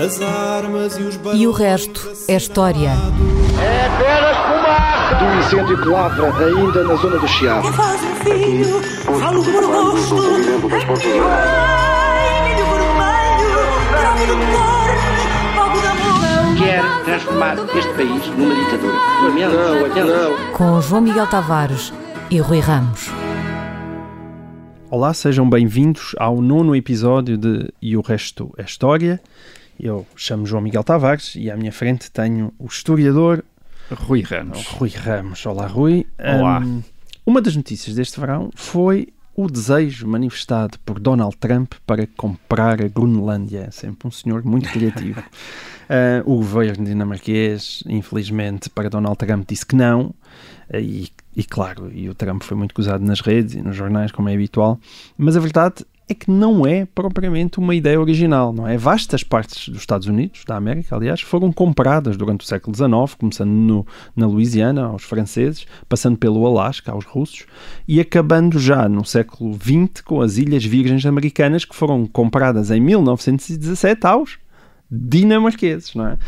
As armas e os E o resto é história. É apenas fumaça! Do incêndio que lavra ainda na zona do Chiado. Que faz um filho, falo fogo de amor. Quer transformar este país numa ditadura. Não, não. Com João Miguel Tavares e Rui Ramos. Olá, sejam bem-vindos ao nono episódio de E o Resto é História. Eu chamo João Miguel Tavares e à minha frente tenho o historiador Rui Ramos. Rui Ramos. Olá, Rui. Olá. Hum, uma das notícias deste verão foi o desejo manifestado por Donald Trump para comprar a Groenlândia. É sempre um senhor muito criativo. Ah, o governo dinamarquês, infelizmente, para Donald Trump disse que não. Ah, e, e claro, e o Trump foi muito acusado nas redes e nos jornais, como é habitual. Mas a verdade é que não é propriamente uma ideia original, não é? Vastas partes dos Estados Unidos, da América, aliás, foram compradas durante o século XIX, começando no- na Louisiana, aos franceses, passando pelo Alasca, aos russos, e acabando já no século XX com as Ilhas Virgens Americanas, que foram compradas em 1917 aos dinamarqueses, não é?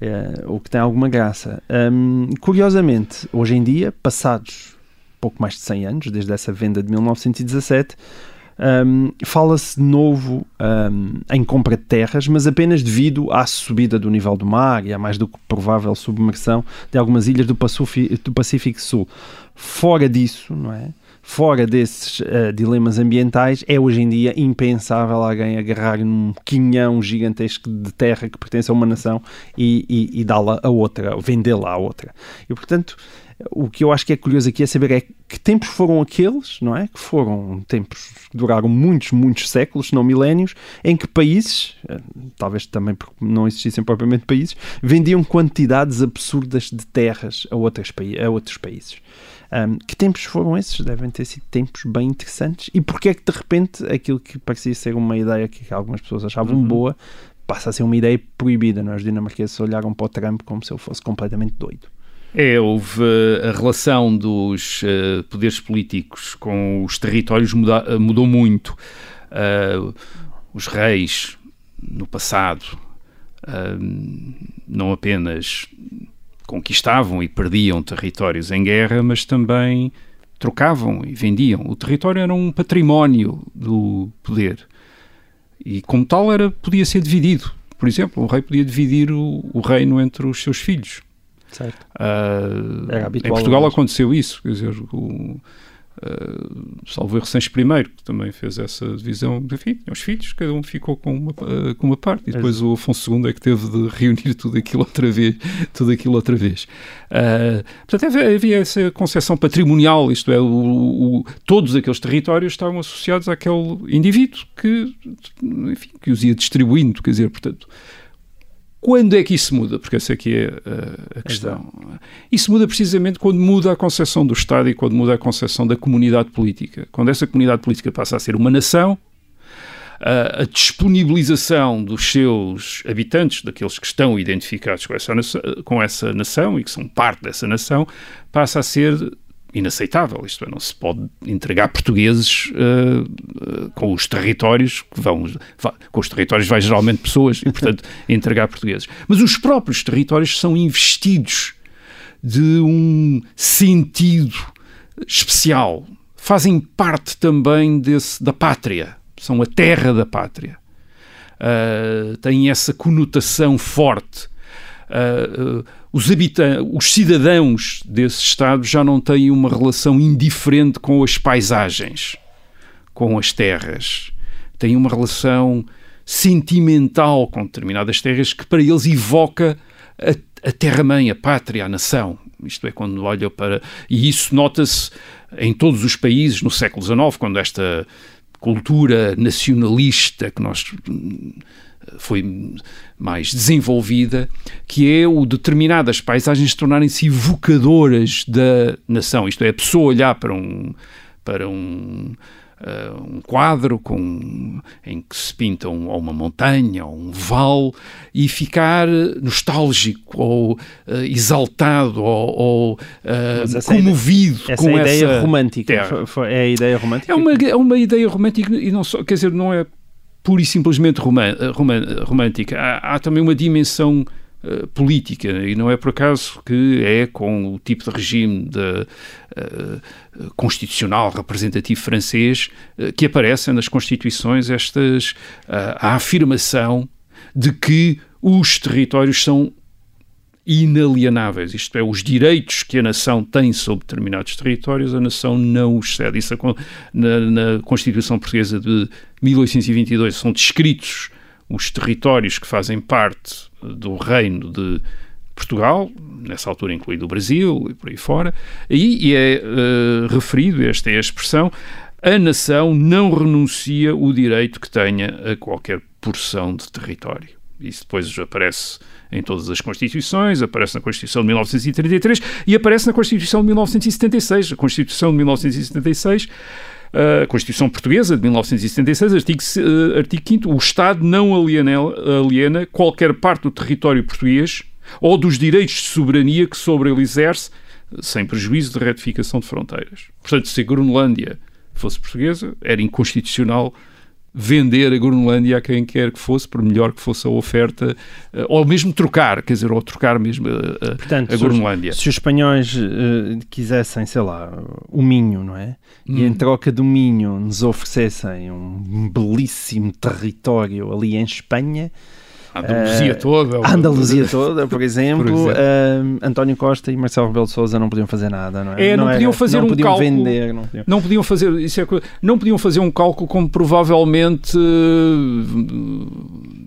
É, o que tem alguma graça. Hum, curiosamente, hoje em dia, passados pouco mais de 100 anos, desde essa venda de 1917, hum, fala-se de novo hum, em compra de terras, mas apenas devido à subida do nível do mar e à mais do que provável submersão de algumas ilhas do Pacífico, do Pacífico Sul. Fora disso, não é? Fora desses eh, dilemas ambientais, é hoje em dia impensável alguém agarrar num quinhão gigantesco de terra que pertence a uma nação e, e- e dá-la a outra, ou vendê-la a outra. E, portanto, o que eu acho que é curioso aqui é saber é que tempos foram aqueles, não é? Que foram tempos que duraram muitos, muitos séculos, se não milénios, em que países, eh, talvez também porque não existissem propriamente países, vendiam quantidades absurdas de terras a, outras, a outros países. Ahm, que tempos foram esses? Devem ter sido tempos bem interessantes. E porquê é que de repente aquilo que parecia ser uma ideia que algumas pessoas achavam Uhum. boa passa a ser uma ideia proibida? Não é? Os dinamarqueses olharam para o Trump como se ele fosse completamente doido. É, houve uh, a relação dos uh, poderes políticos com os territórios muda- uh, mudou muito. Uh, os reis, no passado, uh, não apenas conquistavam e perdiam territórios em guerra, mas também trocavam e vendiam. O território era um património do poder e, como tal, era, podia ser dividido. Por exemplo, um rei podia dividir o, o reino entre os seus filhos. Era em Portugal aconteceu isso, quer dizer, o, uh, salvo erro Sancho I, que também fez essa divisão, enfim, os filhos, cada um ficou com uma, ah, com uma parte, e depois o Afonso II é que teve de reunir tudo aquilo outra vez, tudo aquilo outra vez. Ah, portanto, havia, havia essa concepção patrimonial, isto é, o, o- todos aqueles territórios estavam associados àquele indivíduo que, enfim, que os ia distribuindo, quer dizer, portanto, quando é que isso muda? Porque essa aqui é uh, a questão. Isso muda precisamente quando muda a concepção do Estado e quando muda a concepção da comunidade política. Quando essa comunidade política passa a ser uma nação, uh, a disponibilização dos seus habitantes, daqueles que estão identificados com essa, nação, com essa nação e que são parte dessa nação, passa a ser inaceitável. Isto é, não se pode entregar portugueses uh, com os territórios que vão, com os territórios vai geralmente pessoas e, portanto, entregar portugueses. Mas os próprios territórios são investidos de um sentido especial. Fazem parte também desse, da pátria. São a terra da pátria. Uh, têm essa conotação forte. Uh, os, habitantes, os cidadãos desse Estado já não têm uma relação indiferente com as paisagens, com as terras. Têm uma relação sentimental com determinadas terras que para eles evoca a, a terra-mãe, a pátria, a nação. Isto é, quando olha para. E isso nota-se em todos os países no século XIX, quando esta cultura nacionalista que nós foi mais desenvolvida, que é o determinadas paisagens tornarem-se evocadoras da nação. Isto é, a pessoa olhar para um, para um, uh, um quadro com, em que se pinta um, ou uma montanha ou um vale e ficar nostálgico ou uh, exaltado ou, ou uh, comovido essa com é a ideia essa romântica. terra. É a ideia romântica. É uma, é uma ideia romântica e não só, quer dizer, não é pura e simplesmente romântica. Há, há, também uma dimensão uh, política, e não é por acaso que é com o tipo de regime de, uh, constitucional representativo francês uh, que aparecem nas constituições estas a afirmação de que os territórios são inalienáveis, isto é, os direitos que a nação tem sobre determinados territórios, a nação não os cede. Isso na, na Constituição Portuguesa de 1822 são descritos os territórios que fazem parte do reino de Portugal, nessa altura incluído o Brasil e por aí fora, e, é uh, referido, esta é a expressão, a nação não renuncia o direito que tenha a qualquer porção de território. Isso depois aparece em todas as Constituições, aparece na Constituição de 1933 e aparece na Constituição de 1976. A Constituição de 1976 a Constituição Portuguesa de 1976, artigo, uh, artigo 5 o Estado não aliena, aliena qualquer parte do território português ou dos direitos de soberania que sobre ele exerce, sem prejuízo de retificação de fronteiras. Portanto, se a Groenlândia fosse portuguesa, era inconstitucional vender a Groenlândia a quem quer que fosse, por melhor que fosse a oferta, eh, ou mesmo trocar, quer dizer, ou trocar mesmo a, a, Portanto, a Groenlândia. Se os, se os espanhóis uh, quisessem, sei lá, o Minho, não é? Hum. E em troca do Minho nos oferecessem um belíssimo território ali em Espanha, Andaluzia uh, toda. A Andaluzia toda, por exemplo. por exemplo. Uh, António Costa e Marcelo Rebelo de Sousa não podiam fazer nada, não é? é não, não, podiam fazer não um podiam cálculo. Vender, não, podiam. não podiam fazer isso é, Não podiam fazer um cálculo como provavelmente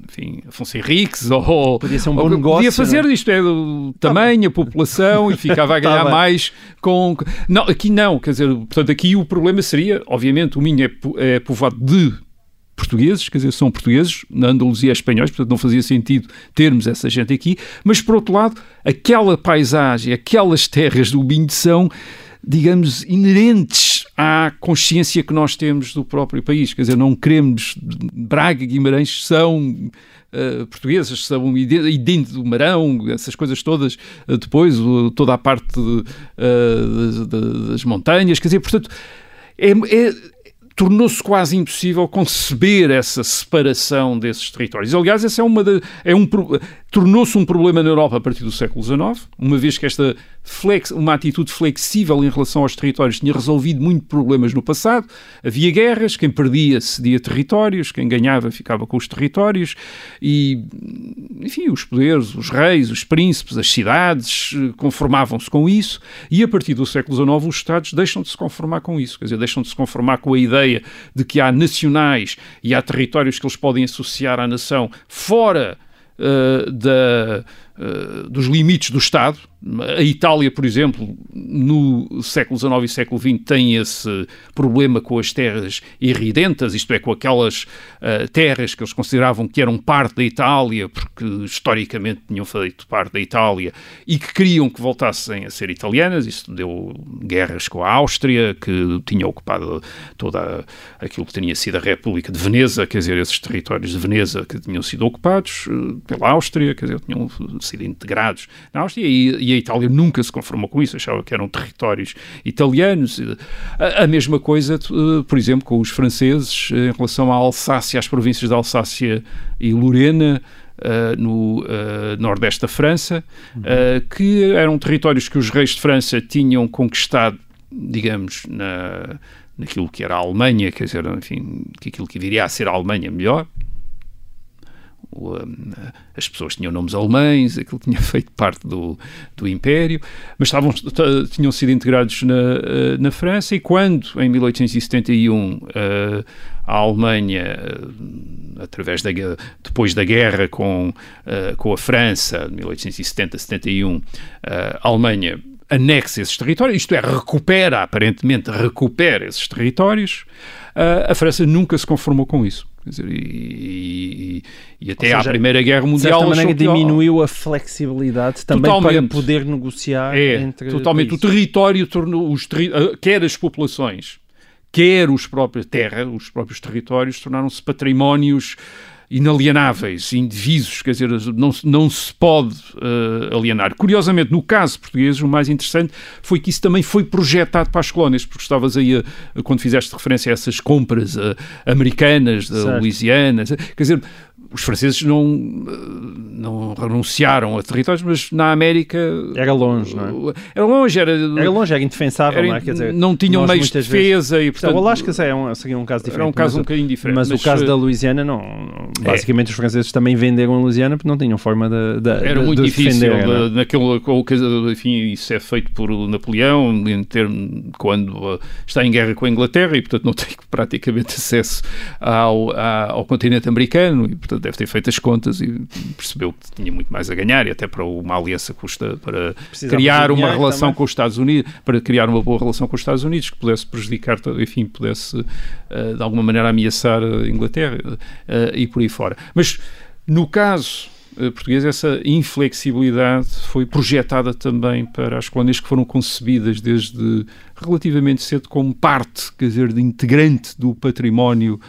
enfim, Afonso Henriques ou podia ser um bom negócio. Podia fazer não? É? isto é o tá tamanho, a população e ficava a tá ganhar mais com. Não, aqui não, quer dizer, portanto, aqui o problema seria, obviamente, o Minho é, é povoado de portugueses, quer dizer, são portugueses, na Andaluzia é espanhóis, portanto não fazia sentido termos essa gente aqui, mas por outro lado, aquela paisagem, aquelas terras do Minho são, digamos, inerentes à consciência que nós temos do próprio país, quer dizer, não queremos, Braga e Guimarães são Uh, portuguesas, são idente do Marão, essas coisas todas, uh, depois uh, toda a parte das montanhas, quer dizer, portanto, é, é, tornou-se quase impossível conceber essa separação desses territórios. Aliás, essa é uma de, é um tornou-se um problema na Europa a partir do século XIX, uma vez que esta flex, uma atitude flexível em relação aos territórios tinha resolvido muito problemas no passado. Havia guerras, quem perdia cedia territórios, quem ganhava ficava com os territórios e, enfim, os poderes, os reis, os príncipes, as cidades eh, conformavam-se com isso e a partir do século XIX os Estados deixam de se conformar com isso, quer dizer, deixam de se conformar com a ideia de que há nacionais e há territórios que eles podem associar à nação fora uh, da, dos limites do Estado. A Itália, por exemplo, no século XIX e século XX tem esse problema com as terras irridentas, isto é, com aquelas uh, terras que eles consideravam que eram parte da Itália, porque historicamente tinham feito parte da Itália, e que queriam que voltassem a ser italianas. Isso deu guerras com a Áustria, que tinha ocupado toda aquilo que tinha sido a República de Veneza, quer dizer, esses territórios de Veneza que tinham sido ocupados uh, pela Áustria, quer dizer, tinham sido integrados na Áustria, e, e a Itália nunca se conformou com isso, achava que eram territórios italianos. A, a mesma coisa, por exemplo, com os franceses em relação à Alsácia, às províncias da Alsácia e Lorena, Uh, no uh, nordeste da França, uhum. uh, que eram territórios que os reis de França tinham conquistado, digamos, na, naquilo que era a Alemanha, quer dizer, enfim, que aquilo que viria a ser a Alemanha melhor, as pessoas tinham nomes alemães, aquilo tinha feito parte do, do Império, mas estavam, tinham sido integrados na, eh, na França e quando, em 1871, eh, a Alemanha, eh, através da, depois da guerra com, com a França, de 1870-71, a Alemanha anexa esses territórios, isto é, recupera, aparentemente recupera esses territórios, a França nunca se conformou com isso. Quer dizer, e, e, e até seja, à Primeira Guerra Mundial. De maneira diminuiu a flexibilidade também totalmente, para poder negociar é, entre. Totalmente. O território tornou, os, quer as populações, quer os próprios terra, os próprios territórios tornaram-se patrimónios inalienáveis, indivíduos, quer dizer, não, não se pode uh, alienar. Curiosamente, no caso português, o mais interessante foi que isso também foi projetado para as colónias, porque estavas aí, a, quando fizeste referência a essas compras uh, americanas da certo. Louisiana, quer dizer, os franceses não, não renunciaram a territórios, mas na América... Era longe, não é? Era longe, era... Era longe, era indefensável, era, não é? Quer dizer, não tinham meios de defesa vezes... e, portanto... O Alasca é um, seria um caso diferente. Era um caso um bocadinho diferente. Mas, mas, o caso eh, da Louisiana, não... Basicamente, é. os franceses também venderam a Louisiana porque não tinham forma de, de Era de, muito de difícil. defender, de, naquele, enfim, isso é feito por Napoleão, em termo, quando está em guerra com a Inglaterra e, portanto, não tem praticamente acesso ao, ao continente americano e, portanto, deve ter feito as contas e percebeu que tinha muito mais a ganhar e até para uma aliança custa para Precisava criar uma relação também. com os Estados Unidos, para criar uma boa relação com os Estados Unidos que pudesse prejudicar, enfim, pudesse uh, de alguma maneira ameaçar a Inglaterra uh, e por aí fora. Mas no caso uh, português, essa inflexibilidade foi projetada também para as colónias que foram concebidas desde relativamente cedo como parte, quer dizer, de integrante do património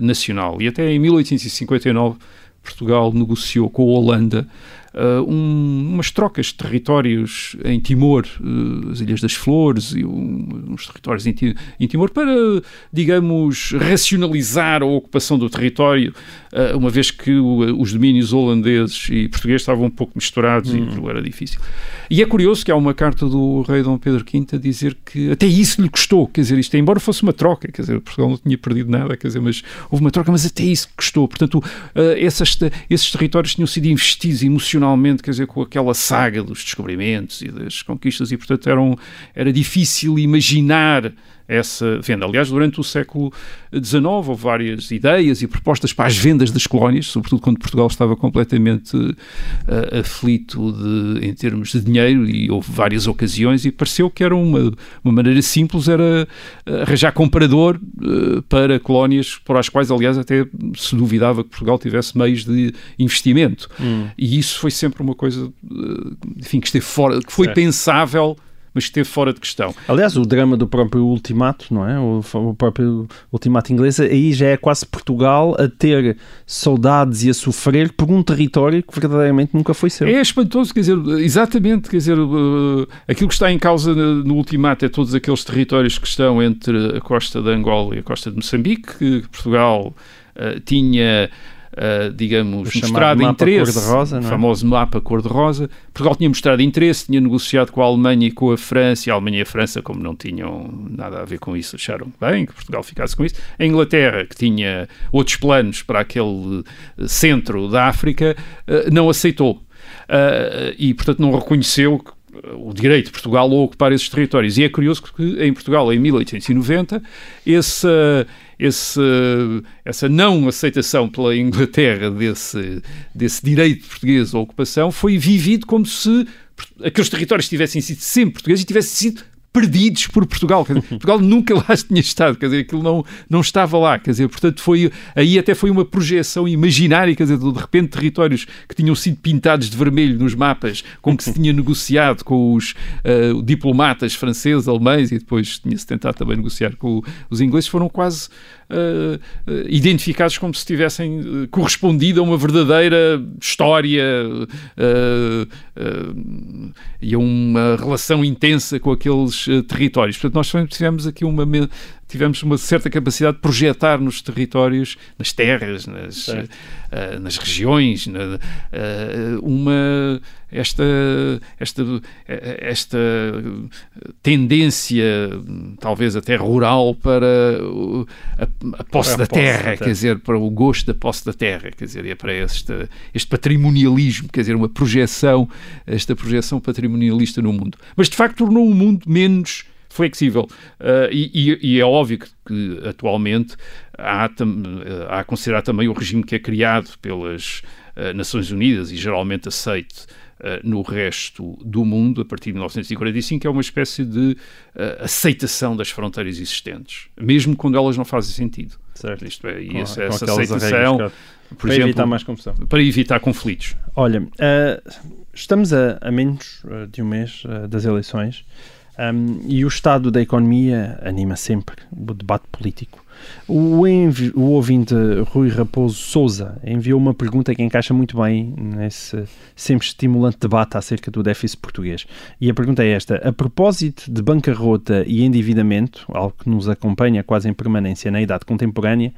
nacional. E até em 1859 Portugal negociou com a Holanda uh, um, umas trocas de territórios em Timor, uh, as Ilhas das Flores e um, uns territórios em, em, Timor, para, digamos, racionalizar a ocupação do território, uh, uma vez que o, os domínios holandeses e portugueses estavam um pouco misturados hum. e era difícil. E é curioso que há uma carta do rei Dom Pedro V a dizer que até isso lhe custou, quer dizer, isto embora fosse uma troca, quer dizer, Portugal não tinha perdido nada, quer dizer, mas houve uma troca, mas até isso custou. Portanto, essas, esses territórios tinham sido investidos emocionalmente emocionalmente, quer dizer, com aquela saga dos descobrimentos e das conquistas, e portanto era difícil imaginar essa venda. Aliás, durante o século XIX houve várias ideias e propostas para as vendas das colónias, sobretudo quando Portugal estava completamente uh, aflito de, em termos de dinheiro e houve várias ocasiões e pareceu que era uma, uma maneira simples, era arranjar comprador uh, para colónias para as quais, aliás, até se duvidava que Portugal tivesse meios de investimento. Hum. E isso foi sempre uma coisa, uh, enfim, que esteve fora, que foi certo. pensável mas esteve fora de questão. Aliás, o drama do próprio ultimato, não é? O, o próprio ultimato inglês, aí já é quase Portugal a ter saudades e a sofrer por um território que verdadeiramente nunca foi seu. É espantoso, quer dizer, exatamente, quer dizer, uh, aquilo que está em causa no ultimato é todos aqueles territórios que estão entre a costa de Angola e a costa de Moçambique, que Portugal uh, tinha uh, digamos, mostrado interesse, -rosa, o é? famoso mapa cor-de-rosa. Portugal tinha mostrado interesse, tinha negociado com a Alemanha e com a França, e a Alemanha e a França, como não tinham nada a ver com isso, acharam bem que Portugal ficasse com isso. A Inglaterra, que tinha outros planos para aquele eh, centro da África, uh, não aceitou. Uh, e, portanto, não reconheceu o direito de Portugal a ocupar esses territórios. E é curioso que em Portugal, em 1890, esse, esse, essa não aceitação pela Inglaterra desse, desse direito português à ocupação foi vivido como se aqueles territórios tivessem sido sempre portugueses e tivessem sido perdidos por Portugal. Dizer, Portugal nunca lá tinha estado, quer dizer, aquilo não, não estava lá, quer dizer, portanto foi, aí até foi uma projeção imaginária, quer dizer, de repente territórios que tinham sido pintados de vermelho nos mapas, com que se tinha negociado com os uh, diplomatas franceses, alemães e depois tinha-se tentado também negociar com os ingleses, foram quase uh, identificados como se tivessem correspondido a uma verdadeira história e a uma relação intensa com aqueles territórios. Portanto, nós tivemos aqui uma tivemos uma certa capacidade de projetar nos territórios, nas terras, nas, uh, nas regiões, na, uh, uma esta esta esta tendência talvez até rural para a, a posse da terra, quer dizer, para o gosto da posse da terra, quer dizer, é para este este patrimonialismo, quer dizer, uma projeção, esta projeção patrimonialista no mundo. Mas de facto tornou o mundo menos flexível. Uh, e, e, é óbvio que, que atualmente há, há a considerar também o regime que é criado pelas uh, Nações Unidas e geralmente aceite uh, no resto do mundo, a partir de 1945, é uma espécie de aceitação das fronteiras existentes, mesmo quando elas não fazem sentido. Certo. Isto é, e essa, essa aceitação. Por para exemplo, evitar mais confusão. Para evitar conflitos. Olha, estamos a, a menos de um mês das eleições. Um, e o estado da economia anima sempre o debate político. O, o ouvinte Rui Raposo Souza enviou uma pergunta que encaixa muito bem nesse sempre estimulante debate acerca do déficit português. E a pergunta é esta: a propósito de bancarrota e endividamento, algo que nos acompanha quase em permanência na idade contemporânea,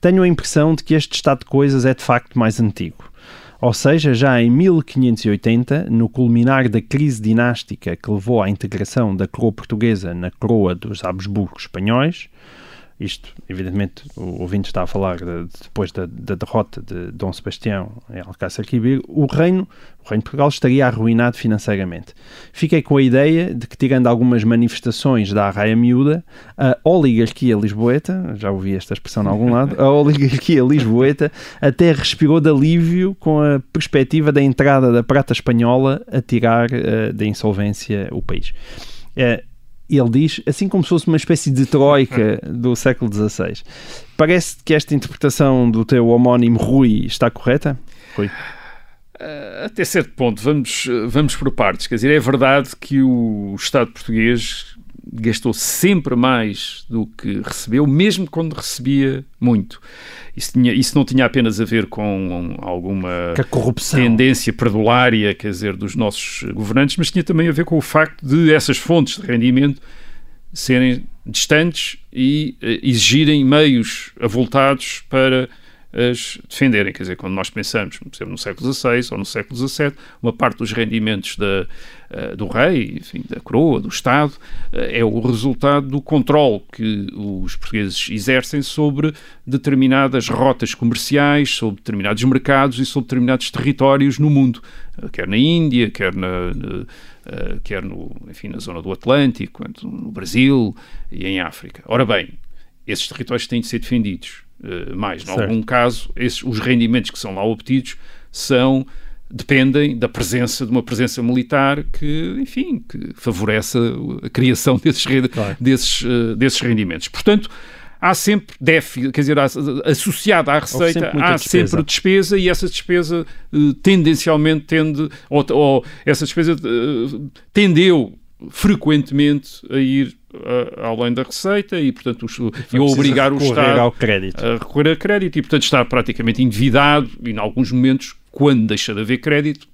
tenho a impressão de que este estado de coisas é de facto mais antigo. Ou seja, já em 1580, no culminar da crise dinástica que levou à integração da coroa portuguesa na coroa dos Habsburgos espanhóis, isto, evidentemente, o ouvinte está a falar de, depois da, da, derrota de Dom Sebastião em Alcácer Quibir, o reino, o reino de Portugal estaria arruinado financeiramente. Fiquei com a ideia de que, tirando algumas manifestações da arraia miúda, a oligarquia lisboeta, já ouvi esta expressão em algum lado, a oligarquia lisboeta até respirou de alívio com a perspectiva da entrada da prata espanhola a tirar uh, da insolvência o país. Uh, ele diz, assim como se fosse uma espécie de troika do século XVI. Parece que esta interpretação do teu homónimo Rui está correta? Rui? Uh, até certo ponto, vamos, vamos por partes. Quer dizer, é verdade que o Estado português gastou sempre mais do que recebeu, mesmo quando recebia muito. Isso, tinha, isso não tinha apenas a ver com alguma tendência perdulária, quer dizer, dos nossos governantes, mas tinha também a ver com o facto de essas fontes de rendimento serem distantes e uh, exigirem meios avultados para as defenderem. Quer dizer, quando nós pensamos, por exemplo, no século XVI ou no século XVII, uma parte dos rendimentos da, do rei, enfim, da coroa, do Estado, uh, é o resultado do controle que os portugueses exercem sobre determinadas rotas comerciais, sobre determinados mercados e sobre determinados territórios no mundo, uh, quer na Índia, quer na, na quer no, enfim, na zona do Atlântico, no Brasil e em África. Ora bem, esses territórios têm de ser defendidos eh, mais. Em algum caso, esses, os rendimentos que são lá obtidos são dependem da presença de uma presença militar que, enfim, que favorece a criação desses, claro. desses, uh, desses rendimentos. Portanto, há sempre déficit, quer dizer, associada à receita, sempre há despesa. sempre despesa e essa despesa uh, tendencialmente tende, ou, ou essa despesa uh, tendeu frequentemente a ir uh, além da receita e, portanto, e obrigar o Estado a recorrer a crédito e, portanto, está praticamente endividado e, em alguns momentos, quando deixa de haver crédito,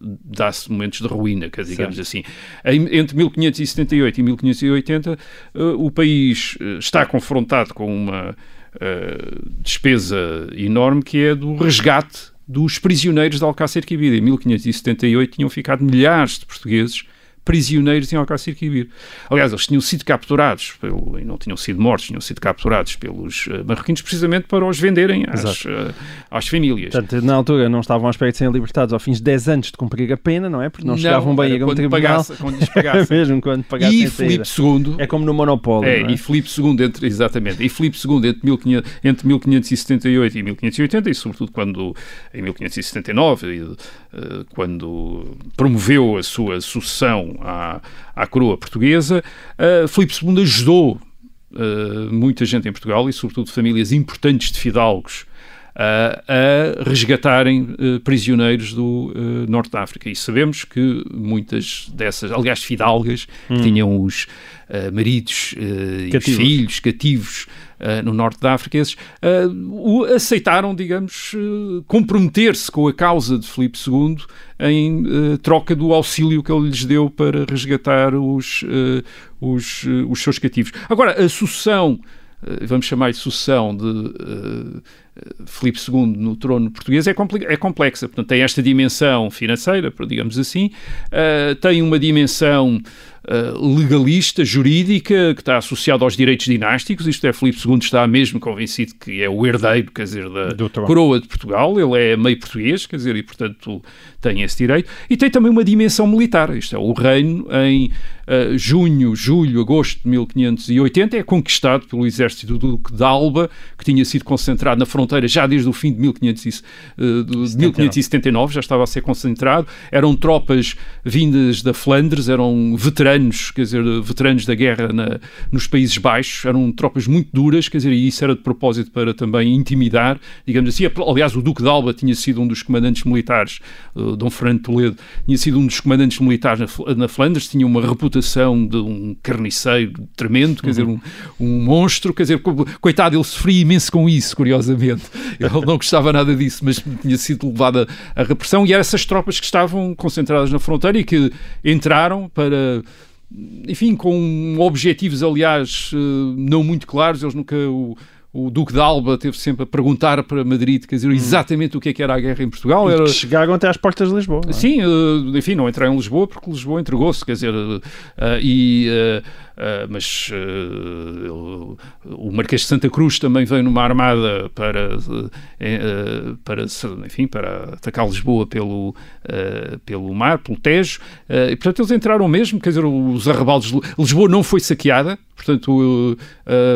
dá-se momentos de ruína, que digamos certo. assim. entre 1578 e 1580, uh, o país uh, está confrontado com uma uh, despesa enorme que é do resgate dos prisioneiros de Alcácer Quibir. Em 1578 tinham ficado milhares de portugueses prisioneiros em Alcácer Quibir. Aliás, eles tinham sido capturados, pelo, e não tinham sido mortos, tinham sido capturados pelos uh, marroquinos precisamente para os venderem às, uh, às famílias. Portanto, na altura não estavam à espera de serem libertados ao fim de 10 anos de cumprir a pena, não é? Porque não, não chegavam bem a um tribunal. Pagasse, quando lhes pagasse. Mesmo quando pagassem E Filipe II... É como no Monopólio, é, é? e Filipe II, entre, exatamente, e Filipe II entre, 1500, entre 1578 e 1580, e sobretudo quando, em 1579, uh, quando promoveu a sua sucessão à, à coroa portuguesa, uh, Filipe II ajudou uh, muita gente em Portugal e, sobretudo, famílias importantes de fidalgos a resgatarem uh, prisioneiros do uh, Norte da África. E sabemos que muitas dessas, aliás, fidalgas, hum. que tinham os maridos e filhos cativos no norte da África, esses aceitaram, digamos, comprometer-se com a causa de Filipe II em troca do auxílio que ele lhes deu para resgatar os, os, os seus cativos. Agora, a sucessão vamos chamar de sucessão de Filipe II no trono português é, é, complexa. Portanto, tem esta dimensão financeira, digamos assim, uh, tem uma dimensão uh, legalista, jurídica, que está associada aos direitos dinásticos. Isto é, Filipe II está mesmo convencido que é o herdeiro, quer dizer, da coroa de Portugal. Ele é meio português, quer dizer, e portanto tem esse direito. E tem também uma dimensão militar. Isto é, o reino em uh, junho, julho, agosto de 1580 é conquistado pelo exército do Duque de Alba, que tinha sido concentrado na fronteira já desde o fim de, 1500, uh, de 1579, já estava a ser concentrado. Eram tropas vindas da Flandres, eram veteranos veteranos, quer dizer, veteranos da guerra na, nos Países Baixos, eram tropas muito duras, quer dizer, e isso era de propósito para também intimidar, digamos assim. Aliás, o Duque de Alba tinha sido um dos comandantes militares, uh, Dom Fernando Toledo, tinha sido um dos comandantes militares na, na Flandres, tinha uma reputação de um carniceiro tremendo, quer uhum. dizer, um, um monstro, quer dizer, coitado, ele sofria imenso com isso, curiosamente. Ele não gostava nada disso, mas tinha sido levado a repressão e eram essas tropas que estavam concentradas na fronteira e que entraram para enfim, com objetivos, aliás, eh, não muito claros, eles nunca. O, o Duque de Alba teve sempre a perguntar para Madrid, quer dizer, hum. exatamente o que é que era a guerra em Portugal. Era... chegaram até às portas de Lisboa. É? Sim, uh, enfim, não entrei em Lisboa porque Lisboa entregou-se, quer dizer, uh, e, uh, mas o Marquês de Santa Cruz também veio numa armada para, para enfim, para atacar Lisboa pelo, pelo mar, pelo Tejo, e portanto eles entraram mesmo, quer dizer, os arrebaldos, Lisboa não foi saqueada, portanto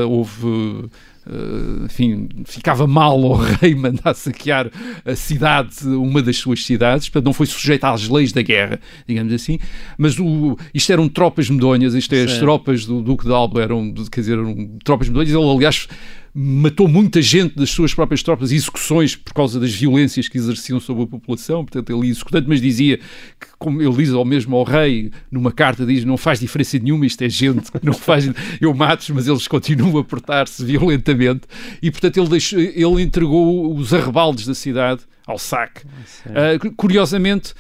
houve Uh, enfim, ficava mal ao rei mandar saquear a cidade, uma das suas cidades, portanto não foi sujeito às leis da guerra, digamos assim, mas o, isto eram tropas medonhas, isto é, as tropas do Duque de Alba eram, quer dizer, eram tropas medonhas, ele aliás matou muita gente das suas próprias tropas, execuções por causa das violências que exerciam sobre a população, portanto ele executante, mas dizia que, como ele diz ao mesmo ao rei, numa carta diz, não faz diferença nenhuma, isto é gente que não faz, eu mato mas eles continuam a portar-se violentamente, e portanto ele, deixou, ele entregou os arrebaldes da cidade ao saque. Uh, curiosamente,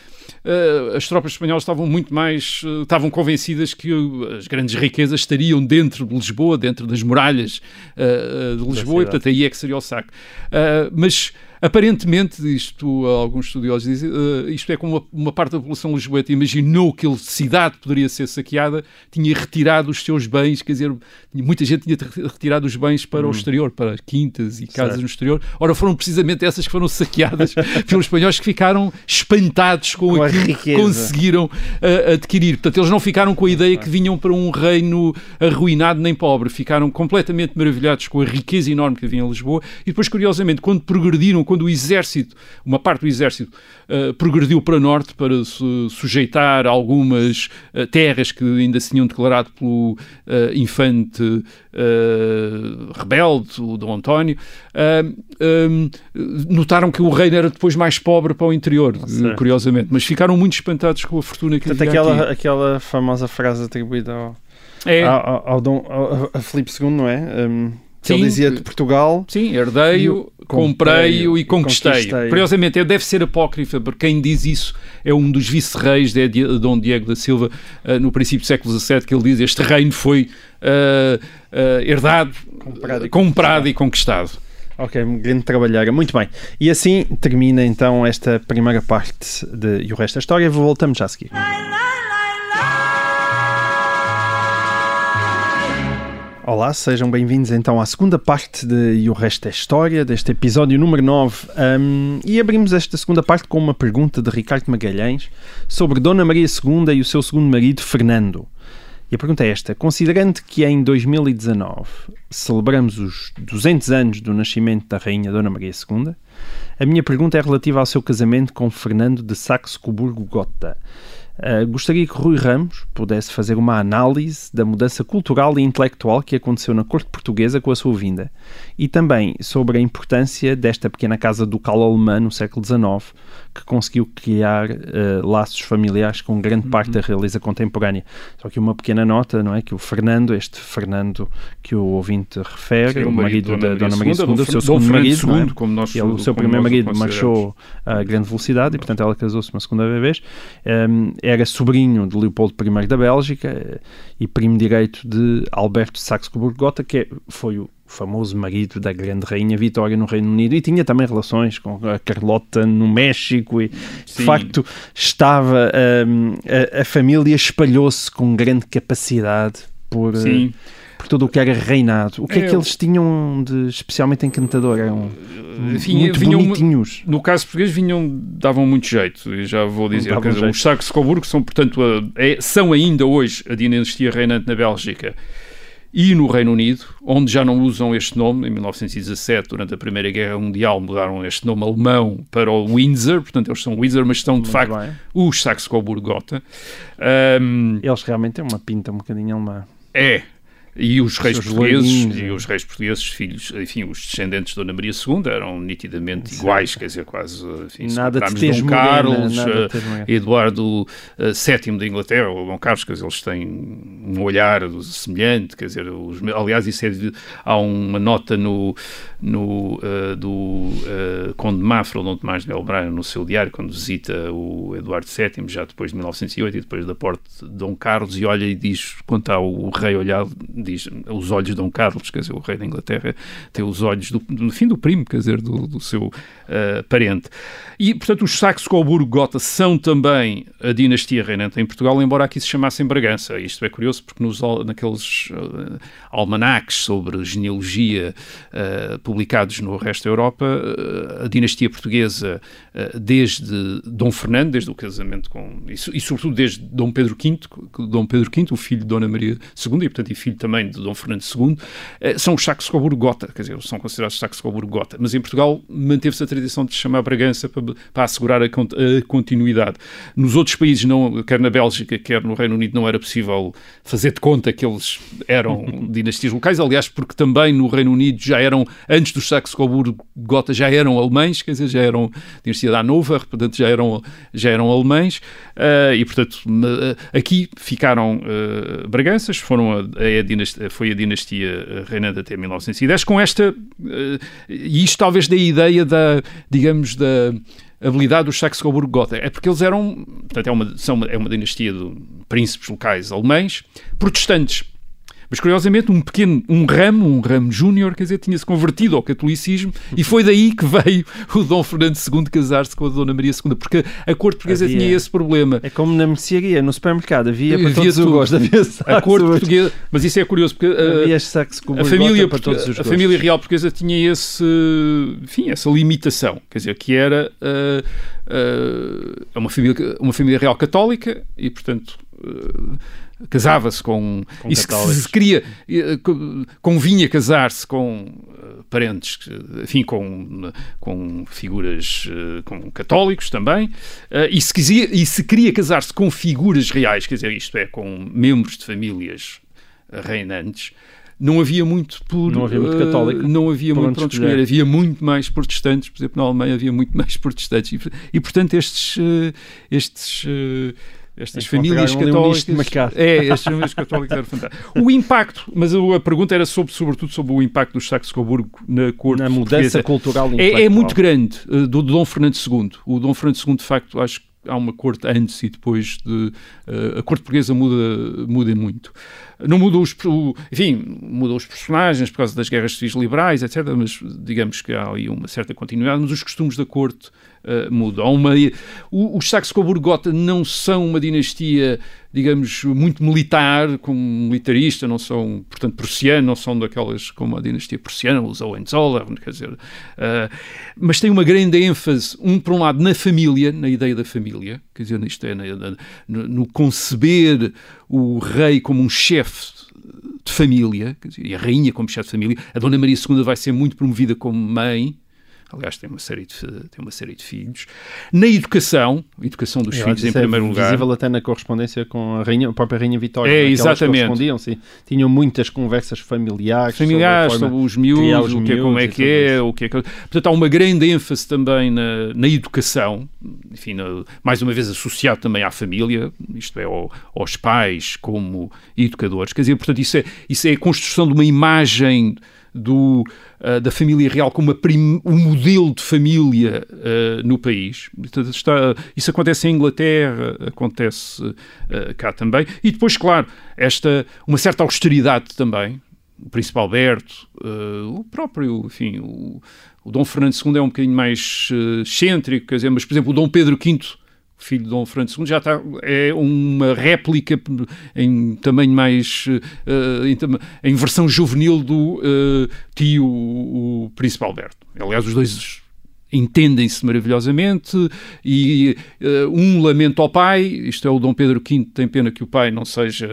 as tropas espanholas estavam muito mais, uh, estavam convencidas que as grandes riquezas estariam dentro de Lisboa, dentro das muralhas de Lisboa, e portanto aí é que seria o saque. mas Aparentemente, isto alguns estudiosos dizem, uh, isto é como uma, uma, parte da população lisboeta imaginou que a cidade poderia ser saqueada, tinha retirado os seus bens, quer dizer, muita gente tinha retirado os bens para hum. o exterior, para quintas e casas certo. no exterior. Ora, foram precisamente essas que foram saqueadas pelos espanhóis que ficaram espantados com, com aquilo que conseguiram uh, adquirir. Portanto, eles não ficaram com a ideia que vinham para um reino arruinado nem pobre, ficaram completamente maravilhados com a riqueza enorme que havia em Lisboa e depois, curiosamente, quando progrediram, quando o exército, uma parte do exército, uh, progrediu para norte para se sujeitar algumas uh, terras que ainda se tinham declarado pelo uh, infante rebelde, o Dom António, um, notaram que o reino era depois mais pobre para o interior, curiosamente, mas ficaram muito espantados com a fortuna que Portanto, aquela, aqui. aquela famosa frase atribuída ao, é. ao, ao, Dom, ao, a Filipe II, não é? Um Sim, ele dizia de Portugal. Sim, herdei-o, comprei-o e conquistei. conquistei. Curiosamente, deve ser apócrifa, porque quem diz isso é um dos vice-reis de Dom Diego da Silva, uh, no princípio do século XVII, que ele diz este reino foi uh, uh, herdado, comprado, e, comprado e conquistado. Ok, grande trabalhar. Muito bem. E assim termina então esta primeira parte de E o Resto da História. Voltamos já a seguir. Olá, sejam bem-vindos então à segunda parte de E o Resto é História, deste episódio número 9. Um, e abrimos esta segunda parte com uma pergunta de Ricardo Magalhães sobre Dona Maria II e o seu segundo marido, Fernando. E a pergunta é esta: considerando que em 2019 celebramos os 200 anos do nascimento da Rainha Dona Maria II, a minha pergunta é relativa ao seu casamento com Fernando de Saxe-Coburgo-Gotha. Uh, gostaria que Rui Ramos pudesse fazer uma análise da mudança cultural e intelectual que aconteceu na corte portuguesa com a sua vinda e também sobre a importância desta pequena casa ducal alemã no século XIX que conseguiu criar uh, laços familiares com grande parte uhum. da realeza contemporânea. Só que uma pequena nota, não é? Que o Fernando, este Fernando que o ouvinte refere, Sim, o marido, marido da Dona Maria II, o seu segundo marido, segundo, é? como nós, ele, o seu primeiro marido marchou a grande velocidade e, portanto, ela casou-se uma segunda vez. Um, era sobrinho de Leopoldo I da Bélgica eh, e primo direito de Alberto de Saxe-Coburgo-Gotha, que é, foi o famoso marido da grande rainha Vitória no Reino Unido e tinha também relações com a Carlota no México e Sim. de facto estava um, a, a, família espalhou-se com grande capacidade por, uh, por tudo o que era reinado. O que é, é que eles tinham de especialmente encantador? Eram Enfim, muito vinham, bonitinhos. No caso português vinham, davam muito jeito, e já vou dizer. Dizer, os Saxe-Coburgo são, portanto, a, é, são ainda hoje a dinastia reinante na Bélgica e no Reino Unido, onde já não usam este nome. Em 1917, durante a Primeira Guerra Mundial, mudaram este nome alemão para o Windsor, portanto eles são Windsor, mas são de Muito facto bem. os Saxe-Coburg-Gotha. Um, Eles realmente têm uma pinta um bocadinho alemã. é. E os reis seus portugueses, e é. os reis portugueses, filhos, enfim, os descendentes de Dona Maria II eram nitidamente iguais, quer dizer, quase, enfim, se Nada tez Dom Carlos, eh, morena. Eduardo eh, VII da Inglaterra, ou Dom Carlos, quer dizer, eles têm um olhar semelhante, quer dizer, os, aliás, isso é há uma nota no, no, eh, do eh, Conde de Mafra, Dom Tomás de Belbraia, no seu diário, quando visita o Eduardo VII, já depois de 1908 e depois da porte de Dom Carlos, e olha e diz, quando está o rei olhado, diz, os olhos de Dom Carlos, quer dizer, o rei da Inglaterra, tem os olhos do, do fim do primo, quer dizer, do, do seu eh, parente. E, portanto, os Saxe-Coburgo-Gotha são também a dinastia reinante em Portugal, embora aqui se chamassem Bragança. Isto é curioso porque nos, naqueles eh, almanacs sobre genealogia eh, publicados no resto da Europa, a dinastia portuguesa, desde Dom Fernando, desde o casamento com... E, e sobretudo desde Dom Pedro V, Dom Pedro V, o filho de Dona Maria II, e portanto e filho também de Dom Fernando II, eh, são os Saxe-Coburgo-Gotha, quer dizer, são considerados Saxe-Coburgo-Gotha. Mas em Portugal manteve-se a tradição de chamar Bragança para, para assegurar a, a continuidade. Nos outros países, não, quer na Bélgica, quer no Reino Unido, não era possível fazer de conta que eles eram dinastias locais, aliás, porque também no Reino Unido já eram, antes dos Saxe-Coburgo-Gotha, já eram alemães, quer dizer, já eram dinastia da Hannover, portanto já eram, já eram alemães, eh, e portanto ma- aqui ficaram eh, Braganças, foram a, a dinastia, foi a dinastia eh, reinante até 1910, com esta, eh, e isto talvez dê a ideia da, digamos, da habilidade dos Saxe-Coburgo-Gotha. É porque eles eram, portanto, é uma, são uma, é uma dinastia de príncipes locais alemães, protestantes. Mas curiosamente, um pequeno, um ramo, um ramo júnior, quer dizer, tinha-se convertido ao catolicismo e foi daí que veio o Dom Fernando II casar-se com a Dona Maria II, porque a corte portuguesa Havia- tinha esse problema. É como na mercearia, no supermercado, havia para Havia todos os tudo. gostos. Havia A corte portuguesa, mas isso é curioso porque uh, com a família, os a gostos. família real portuguesa tinha esse, enfim, essa limitação, quer dizer, que era uh, uh, uma, família, uma família real católica e, portanto, uh, casava-se com, Com e se, queria, eh, co- convinha casar-se com eh, parentes, enfim, com, com figuras, eh, com católicos também, e, se quisia, e se queria casar-se com figuras reais, quer dizer, isto é, com membros de famílias reinantes, não havia muito por Não havia muito católico não havia muito onde escolher. havia muito mais protestantes por exemplo na Alemanha havia muito mais protestantes. E, e portanto estes estes estas famílias católicas é, estas famílias católicas eram fantásticas o impacto, mas a, pergunta era sobre, sobretudo sobre o impacto dos Saxe-Coburgo na corte Na mudança portuguesa. cultural É, é muito grande, eh, do Dom Fernando II. O Dom Fernando II, de facto, acho que há uma corte antes e depois de. eh, a corte portuguesa muda, muda muito. Não mudou os. Enfim, mudou os personagens por causa das guerras civis liberais, etc. Mas digamos que há ali uma certa continuidade, mas os costumes da corte eh, mudam. Uma, o- os Saxe-Coburgo-Gotha não são uma dinastia, digamos, muito militar, como militarista, não são, portanto, prussiano, não são daquelas como a dinastia prussiana, os Hohenzollern, quer dizer, eh, mas tem uma grande ênfase, um por um lado, na família, na ideia da família, quer dizer, isto é, na- na- no, conceber o rei como um chefe de família, dizer, e a rainha como chefe de família, a Dona Maria II vai ser muito promovida como mãe, aliás tem uma série de, tem uma série de filhos, na educação, educação dos Eu filhos em é primeiro lugar, visível até na correspondência com a, rainha, a própria Rainha Vitória. É, exatamente. correspondiam-se. Tinham muitas conversas familiares. familiares, sobre sobre os miúdos, os o que é, como é que é, o que é que... Portanto, há uma grande ênfase também na, na educação, enfim, na- mais uma vez associado também à família, isto é, ao- aos pais como educadores. Quer dizer, portanto, isso é, isso é a construção de uma imagem do, ah, da família real como um modelo de família ah, no país. Está- isso acontece em Inglaterra, acontece ah, cá também. E depois, claro, esta, uma certa austeridade também, o Príncipe Alberto, o próprio, enfim, o, o Dom Fernando II é um bocadinho mais excêntrico, quer dizer, mas, por exemplo, o Dom Pedro V, filho de Dom Fernando II, já está, é uma réplica em tamanho mais, eh, em, em versão juvenil do eh, tio, o, Príncipe Alberto. Aliás, os dois entendem-se maravilhosamente e eh, um lamento ao pai, isto é o Dom Pedro V, tem pena que o pai não seja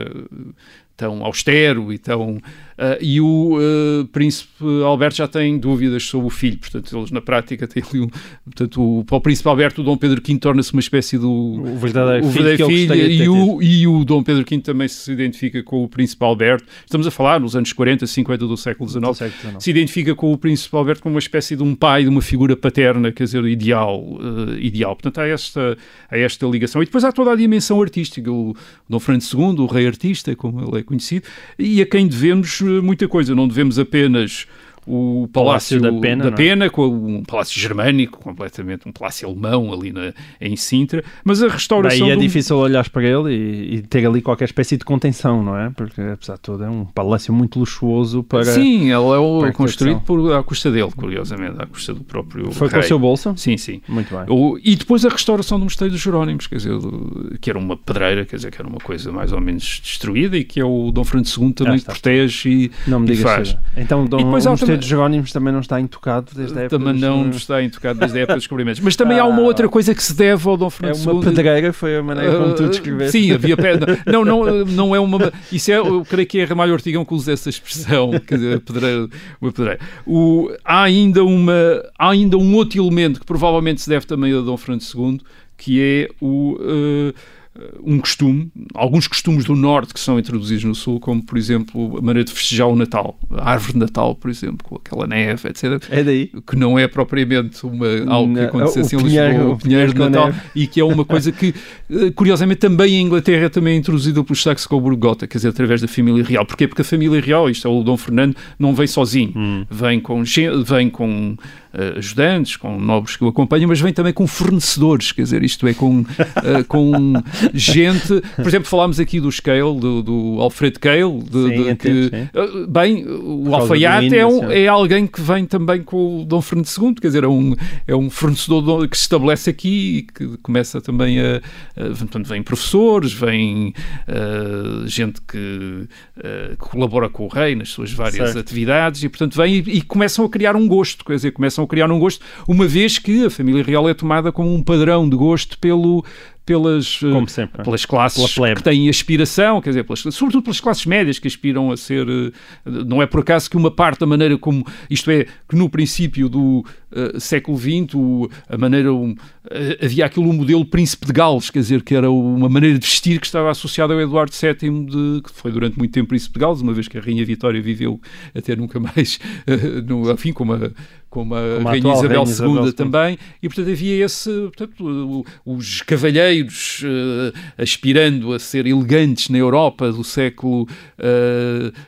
tão austero e tão Uh, e o uh, príncipe Alberto já tem dúvidas sobre o filho, portanto, eles na prática têm ali um. Portanto, o, para o príncipe Alberto, o Dom Pedro V torna-se uma espécie do. O verdadeiro o filho verdadeiro filho de e, o, e o Dom Pedro V também se identifica com o príncipe Alberto. Estamos a falar nos anos 40, 50 do século XIX. Do século XIX. Se identifica com o príncipe Alberto como uma espécie de um pai, de uma figura paterna, quer dizer, ideal. uh, ideal. Portanto, há esta, há esta ligação. E depois há toda a dimensão artística. O Dom Fernando II, o rei artista, como ele é conhecido, e a quem devemos muita coisa. Não devemos apenas o Palácio, Palácio da Pena, da é? Pena com um palácio germânico, completamente um palácio alemão ali na, em Sintra, mas a restauração Daí é difícil olhar para ele e, e ter ali qualquer espécie de contenção, não é? Porque, apesar de tudo, é um palácio muito luxuoso para... Sim, ele é o- construído por, à custa dele, curiosamente, à custa do próprio Foi com rei. o seu bolso? Sim, sim. Muito bem. O- e depois a restauração do Mosteiro dos Jerónimos, quer dizer, do- que era uma pedreira, quer dizer, que era uma coisa mais ou menos destruída e que é o Dom Fernando II também está. protege e, Não me e digas faz. Então, Dom, E depois o há Mosteiro também- dos Jerónimos também não está intocado desde a época Também dos- não está intocado desde a época dos descobrimentos. Mas também há uma Ah. outra coisa que se deve ao Dom É Fernando uma II. pedreira, foi a maneira como tu Uh, descreveste. Sim, havia pedra. Não, não, não é uma. Isso é, eu creio que é Ramalho Ortigão que usa essa expressão, quer dizer, pedreira, uma pedreira. O, há, ainda uma, há ainda um outro elemento que provavelmente se deve também a Dom Fernando II, que é o. uh, um costume, alguns costumes do Norte que são introduzidos no Sul, como por exemplo a maneira de festejar o Natal, a árvore de Natal, por exemplo, com aquela neve, etc É daí. que não é propriamente uma, algo que acontecesse em Lisboa, o o pinheiro de Natal, e que é uma coisa que, eh, curiosamente, também em Inglaterra também é introduzida pelo Saxe-Coburg-Gotha, quer dizer, através da família real. Porquê? Porque a família real, isto é o Dom Fernando, não vem sozinho. Hum. Vem com, vem com eh, ajudantes, com nobres que o acompanham, mas vem também com fornecedores, quer dizer, isto é, com, eh, com gente... Por exemplo, falámos aqui do Scale, do, do Alfred Cale, de, Sim, de- que, tempos, eh, bem, o alfaiate é, um, nacional. é alguém que vem também com o Dom Fernando II, quer dizer, é um, é um fornecedor do- que se estabelece aqui e que começa também a. a portanto, vêm professores, vem eh, gente que, que colabora com o rei nas suas várias Certo. atividades e, portanto, vêm e, e começam a criar um gosto, quer dizer, começam a criar um gosto, uma vez que a família real é tomada como um padrão de gosto pelo. Pelas, eh, sempre. pelas classes Pela que têm aspiração, quer dizer, pelas- sobretudo pelas classes médias que aspiram a ser. eh, Não é por acaso que uma parte da maneira como. Isto é, que no princípio do eh, século XX, o- a maneira. um, havia aquilo um modelo príncipe de Gales, quer dizer, que era uma maneira de vestir que estava associada ao Eduardo VII, de, que foi durante muito tempo príncipe de Gales, uma vez que a Rainha Vitória viveu até nunca mais, eh, no, enfim, como a, como a Como Rainha Isabel Rainha II II. também, e portanto havia esse. Portanto, os cavalheiros eh, aspirando a ser elegantes na Europa do século.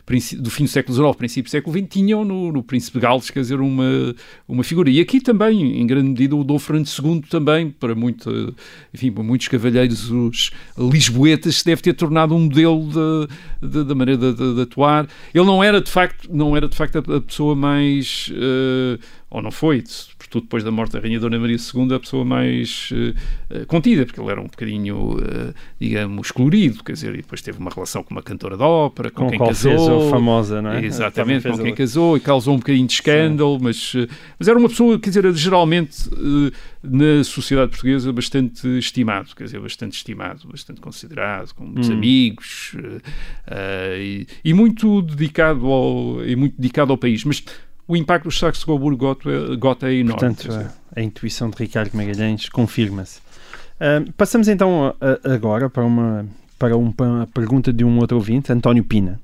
princí- do fim do século XIX, princípio do século XX, tinham no, no Príncipe de Gales, quer dizer, uma, uma figura. E aqui também, em grande medida, o Dom Fernando II também, para, muito, enfim, para muitos cavalheiros, os lisboetas, se deve ter tornado um modelo de- de- da maneira de, de- de atuar. Ele não era, de facto, não era, de facto a, a pessoa mais... eh, ou não foi, sobretudo depois da morte da Rainha Dona Maria II, a pessoa mais eh, contida, porque ele era um bocadinho, eh, digamos, colorido, quer dizer, e depois teve uma relação com uma cantora de ópera, com, Com quem casou. famosa, não é? Exatamente, com quem casou e causou um bocadinho de escândalo, mas, eh, mas era uma pessoa, quer dizer, geralmente na sociedade portuguesa bastante estimado, quer dizer, bastante estimado, bastante considerado, com muitos Hum. amigos e, e muito dedicado ao, e muito dedicado ao país. Mas o impacto do Saxe-Coburg-Gotha é- Gotha é enorme. Portanto, a, a intuição de Ricardo Magalhães confirma-se. Ah, passamos então a- a- agora para uma, para uma pergunta de um outro ouvinte, António Pina,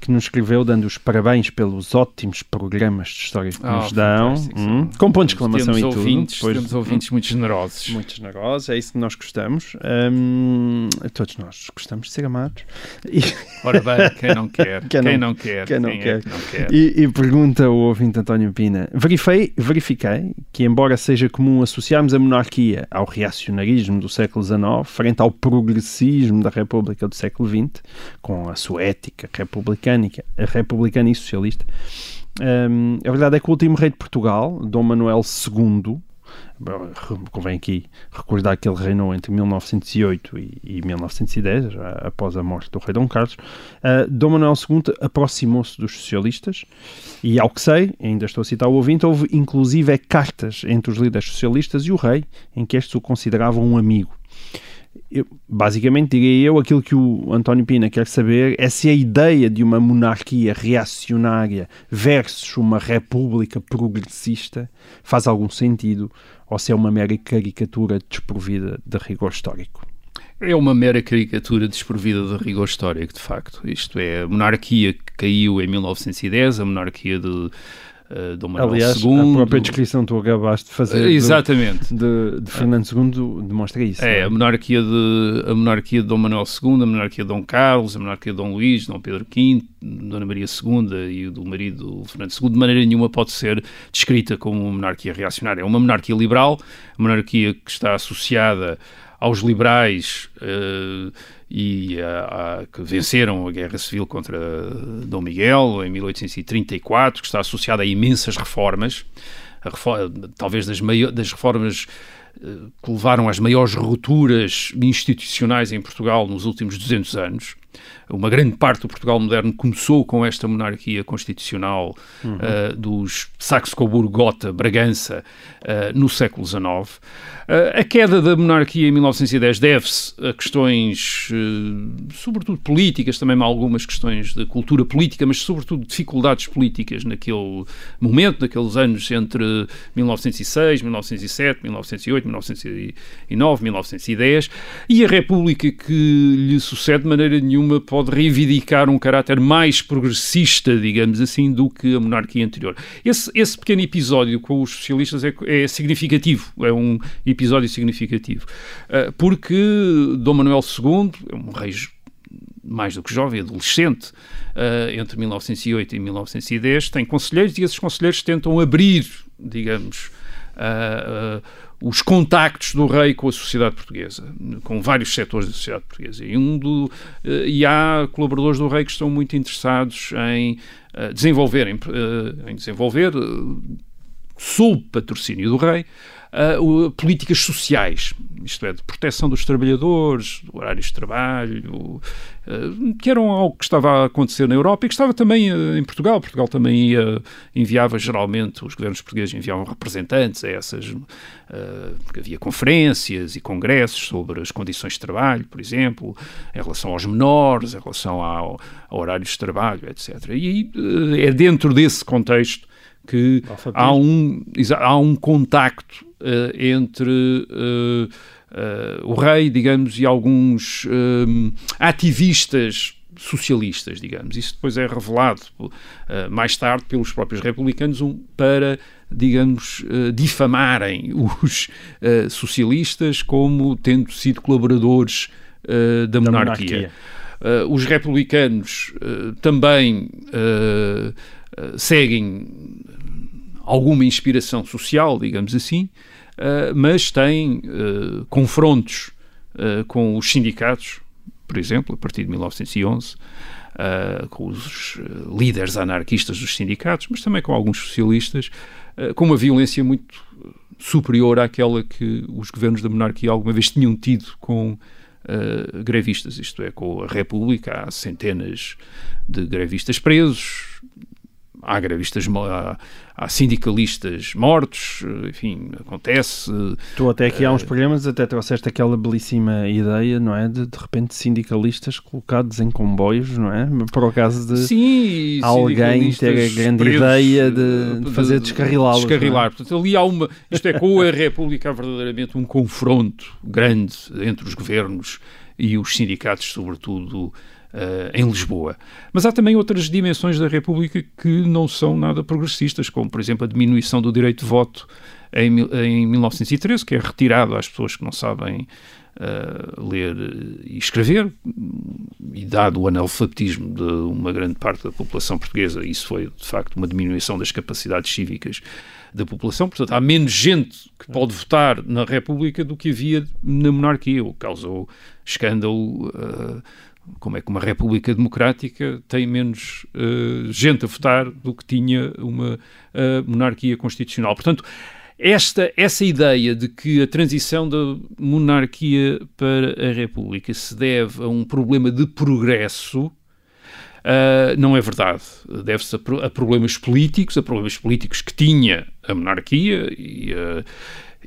que nos escreveu dando os parabéns pelos ótimos programas de história que Ah, nos dão, hum, com ponto de exclamação temos e tudo. ouvintes, Depois- temos ouvintes muito generosos. muito generosos, é isso que nós gostamos. Hum, todos nós gostamos de ser amados. E, Ora bem, quem não quer? Quem quem, não- não, quer? quem não é quer. que não quer? E, e pergunta o ouvinte António Pina: verifiquei, verifiquei que, embora seja comum associarmos a monarquia ao reacionarismo do século XIX, frente ao progressismo da República do século XX, com a sua ética republicânica, republicana e socialista, hum, a verdade é que o último rei de Portugal, Dom Manuel II, convém aqui recordar que ele reinou entre 1908 e, e 1910, já após a morte do rei Dom Carlos, uh, Dom Manuel II aproximou-se dos socialistas e, ao que sei, ainda estou a citar o ouvinte, houve inclusive cartas entre os líderes socialistas e o rei, em que estes o consideravam um amigo. Eu, basicamente, diria eu, aquilo que o António Pina quer saber é se a ideia de uma monarquia reacionária versus uma república progressista faz algum sentido ou se é uma mera caricatura desprovida de rigor histórico. É uma mera caricatura desprovida de rigor histórico, de facto. Isto é, a monarquia que caiu em 1910, a monarquia de uh, Dom Manuel Aliás, II. a própria descrição que tu acabaste de fazer Uh, exatamente. de, de Fernando II demonstra isso. É, não a monarquia, de, a monarquia de Dom Manuel II, a monarquia de Dom Carlos, a monarquia de Dom Luís, Dom Pedro V, Dona Maria II e o do marido Fernando II, de maneira nenhuma pode ser descrita como uma monarquia reacionária. É uma monarquia liberal, uma monarquia que está associada aos liberais uh, e a, a, que venceram a Guerra Civil contra Dom Miguel em 1834, que está associada a imensas reformas, a reforma, talvez das, das reformas uh, que levaram às maiores rupturas institucionais em Portugal nos últimos 200 anos. Uma grande parte do Portugal moderno começou com esta monarquia constitucional uhum. uh, dos Saxe-Coburgo-Gotha, Bragança, uh, no século XIX. Uh, a queda da monarquia em 1910 deve-se a questões, sobretudo políticas, também algumas questões de cultura política, mas sobretudo dificuldades políticas naquele momento, naqueles anos entre 1906, 1907, 1908, 1909, 1910, e a República que lhe sucede de maneira nenhuma pode reivindicar um caráter mais progressista, digamos assim, do que a monarquia anterior. Esse, esse pequeno episódio com os socialistas é, é significativo, é um episódio significativo, uh, porque Dom Manuel II é um rei mais do que jovem, adolescente, uh, entre 1908 e 1910, tem conselheiros e esses conselheiros tentam abrir, digamos, uh, os contactos do rei com a sociedade portuguesa, com vários setores da sociedade portuguesa. E, um do, e há colaboradores do rei que estão muito interessados em desenvolver, em, em desenvolver sob patrocínio do rei, uh, políticas sociais, isto é, de proteção dos trabalhadores, horários de trabalho, uh, que eram algo que estava a acontecer na Europa e que estava também uh, em Portugal. Portugal também ia, enviava geralmente, os governos portugueses enviavam representantes a essas, porque havia conferências e congressos sobre as condições de trabalho, por exemplo, em relação aos menores, em relação ao, a horários de trabalho, etc. E é dentro desse contexto que há um, há um contacto entre uh, uh, o rei, digamos, e alguns ativistas socialistas, digamos. Isso depois é revelado mais tarde pelos próprios republicanos um, para, digamos, difamarem os socialistas como tendo sido colaboradores da monarquia. Da monarquia. os republicanos também seguem alguma inspiração social, digamos assim, uh, mas tem uh, confrontos uh, com os sindicatos, por exemplo, a partir de 1911, com os líderes anarquistas dos sindicatos, mas também com alguns socialistas, com uma violência muito superior àquela que os governos da monarquia alguma vez tinham tido com Uh, grevistas, isto é, com a República, há centenas de grevistas presos, há grevistas, há, há, sindicalistas mortos, enfim, acontece. Tu até aqui há uns programas até trouxeste aquela belíssima ideia, não é? De de repente sindicalistas colocados em comboios, não é? Por acaso de sim, alguém ter a grande ideia de, de fazer descarrilá-los. Descarrilar. É? Portanto, ali há uma. Isto é, com a República há verdadeiramente um confronto grande entre os governos e os sindicatos, sobretudo Uh, em Lisboa. Mas há também outras dimensões da República que não são nada progressistas, como, por exemplo, a diminuição do direito de voto em, em 1913, que é retirado às pessoas que não sabem uh, ler e escrever, e dado o analfabetismo de uma grande parte da população portuguesa, isso foi, de facto, uma diminuição das capacidades cívicas da população. Portanto, há menos gente que pode votar na República do que havia na monarquia, o que causou escândalo. Uh, como é que uma república democrática tem menos uh, gente a votar do que tinha uma uh, monarquia constitucional. Portanto, esta, essa ideia de que a transição da monarquia para a república se deve a um problema de progresso Uh, não é verdade. Deve-se a, a, problemas políticos, a problemas políticos que tinha a monarquia e, uh,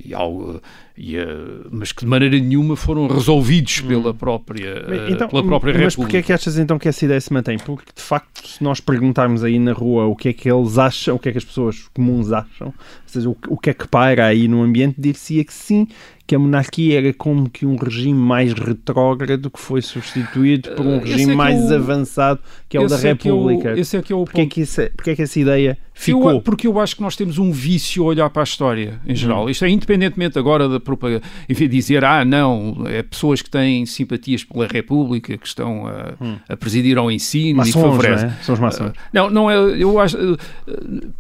e algo, e, uh, mas que de maneira nenhuma foram resolvidos Hum. pela própria, Então, pela própria mas República. porquê é que achas então que essa ideia se mantém? Porque de facto, se nós perguntarmos aí na rua o que é que eles acham, o que é que as pessoas comuns acham, ou seja, o, o que é que paira aí no ambiente, dir-se-ia que sim, que a monarquia era como que um regime mais retrógrado que foi substituído por um esse regime é que mais é o- avançado que é o da Esse é que é o- República. esse é que é o é ponto. que, isso é- porquê é que essa ideia Eu- ficou? porque eu acho que nós temos um vício a olhar para a história, em geral. Isto é independentemente agora da propaganda. Enfim, dizer, ah, não, é pessoas que têm simpatias pela República, que estão a, a presidir ao ensino e Maçons, que favorecem. não é? São os maçons. Não, não é. Eu acho, eh,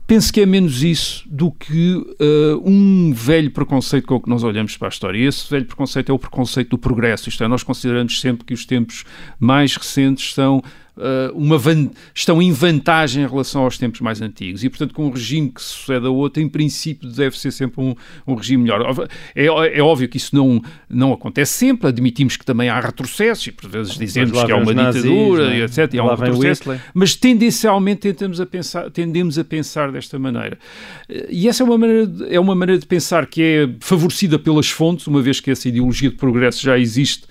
penso que é menos isso do que eh, um velho preconceito com o que nós olhamos para a história. E esse velho preconceito é o preconceito do progresso. Isto é, nós consideramos sempre que os tempos mais recentes são. Eh, uma van- estão em vantagem em relação aos tempos mais antigos. E portanto com um regime que sucede a outro em princípio deve ser sempre um, um regime melhor. É, é óbvio que isso não, não acontece sempre. Admitimos que também há retrocessos e por vezes dizemos que há vem uma nazis, ditadura é? e etc e há um retrocesso. Mas tendencialmente tentamos a pensar, tendemos a pensar desta maneira. Eh, E essa é uma maneira, de, é uma maneira de pensar que é favorecida pelas fontes, uma vez que essa ideologia de progresso já existe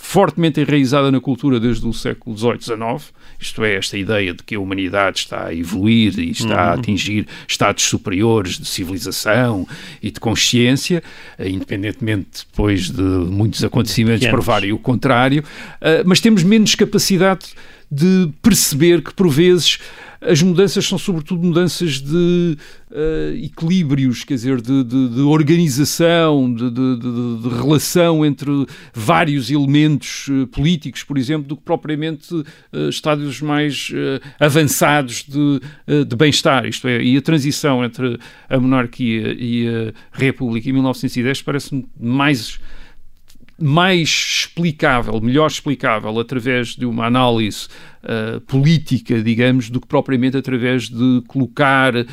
fortemente enraizada na cultura desde o século XVIII, XIX, isto é, esta ideia de que a humanidade está a evoluir e está a atingir estados superiores de civilização e de consciência, independentemente depois de muitos acontecimentos Pequenos. provarem o contrário, eh, mas temos menos capacidade de perceber que, por vezes, as mudanças são sobretudo mudanças de eh, equilíbrios, quer dizer, de, de- de organização, de, de- relação entre vários elementos eh, políticos, por exemplo, do que propriamente eh, estádios mais avançados de, de bem-estar. Isto é, e a transição entre a monarquia e a república em 1910 parece-me mais mais explicável, melhor explicável através de uma análise uh, política, digamos, do que propriamente através de colocar uh,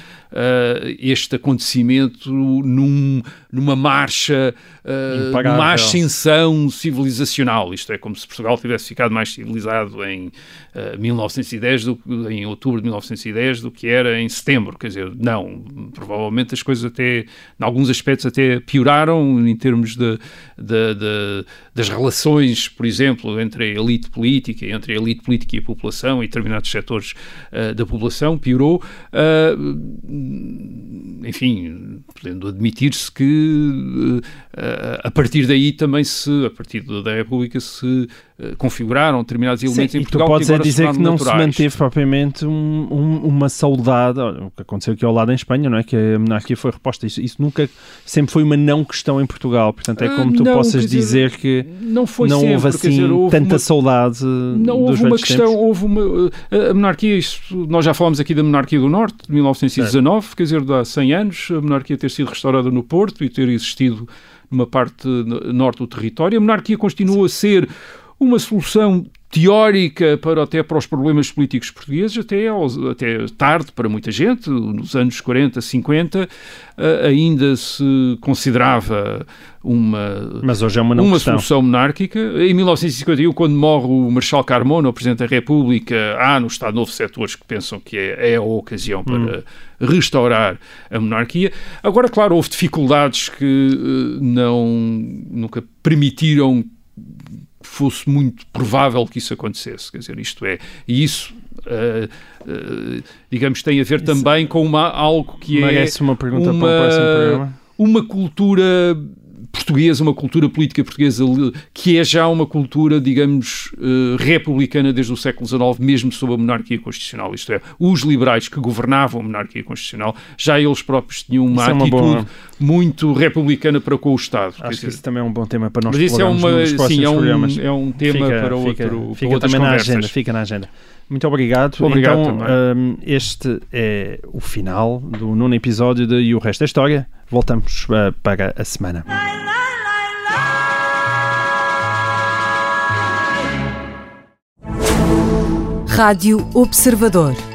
este acontecimento num, numa marcha, uh, Impagável. numa ascensão civilizacional. Isto é como se Portugal tivesse ficado mais civilizado em uh, 1910, do, que- em outubro de 1910, do que era em setembro. Quer dizer, não. Provavelmente as coisas até, em alguns aspectos, até pioraram em termos de, de- de- das relações, por exemplo, entre a elite política, entre a elite política e a população e determinados setores uh, da população, piorou. Uh, enfim, podendo admitir-se que uh, a partir daí também se, a partir da República, se configuraram determinados elementos Sim, em e tu Portugal podes que é dizer que não se naturais. manteve propriamente um- um- uma saudade, olha, o que aconteceu aqui ao lado em Espanha, não é? Que a monarquia foi reposta. Isso, isso nunca, sempre foi uma não questão em Portugal. Portanto, é Ah, como tu não, possas dizer, dizer que Não foi não sempre, houve assim dizer, houve tanta uma- saudade Não dos houve uma questão, tempos. houve uma. A a monarquia, isto, nós já falámos aqui da monarquia do Norte, de 1919, quer dizer, de há 100 anos, a monarquia ter sido restaurada no Porto e ter existido numa parte norte do território. A monarquia continua a ser uma solução teórica para até para os problemas políticos portugueses, até, aos- até tarde para muita gente, nos anos 40, 50, eh, ainda se considerava uma Mas hoje é uma uma questão. solução monárquica. Em 1951, quando morre o Marshal Carmona, o Presidente da República, há no Estado Novo setores que pensam que é, é a ocasião para restaurar a monarquia. Agora, claro, houve dificuldades que eh, não, nunca permitiram fosse muito provável que isso acontecesse. Quer dizer, isto é, e isso, eh, eh, digamos, tem a ver também com uma, algo que é uma pergunta uma- para o próximo programa. uma cultura portuguesa, uma cultura política portuguesa que é já uma cultura, digamos, eh, republicana desde o século XIX, mesmo sob a monarquia constitucional. Isto é, os liberais que governavam a monarquia constitucional, já eles próprios tinham uma Isso é uma atitude muito republicana para com o Estado. Acho que isso também é um bom tema para nós mas isso é, uma, nos próximos sim, é, programas. um, é um tema Fica- para, outro, fica, para fica outras também na agenda, fica na agenda. Muito obrigado. Obrigado então, também. hum, este é o final do nono episódio de E o Resto da História. Voltamos uh, para a semana. Rádio Observador.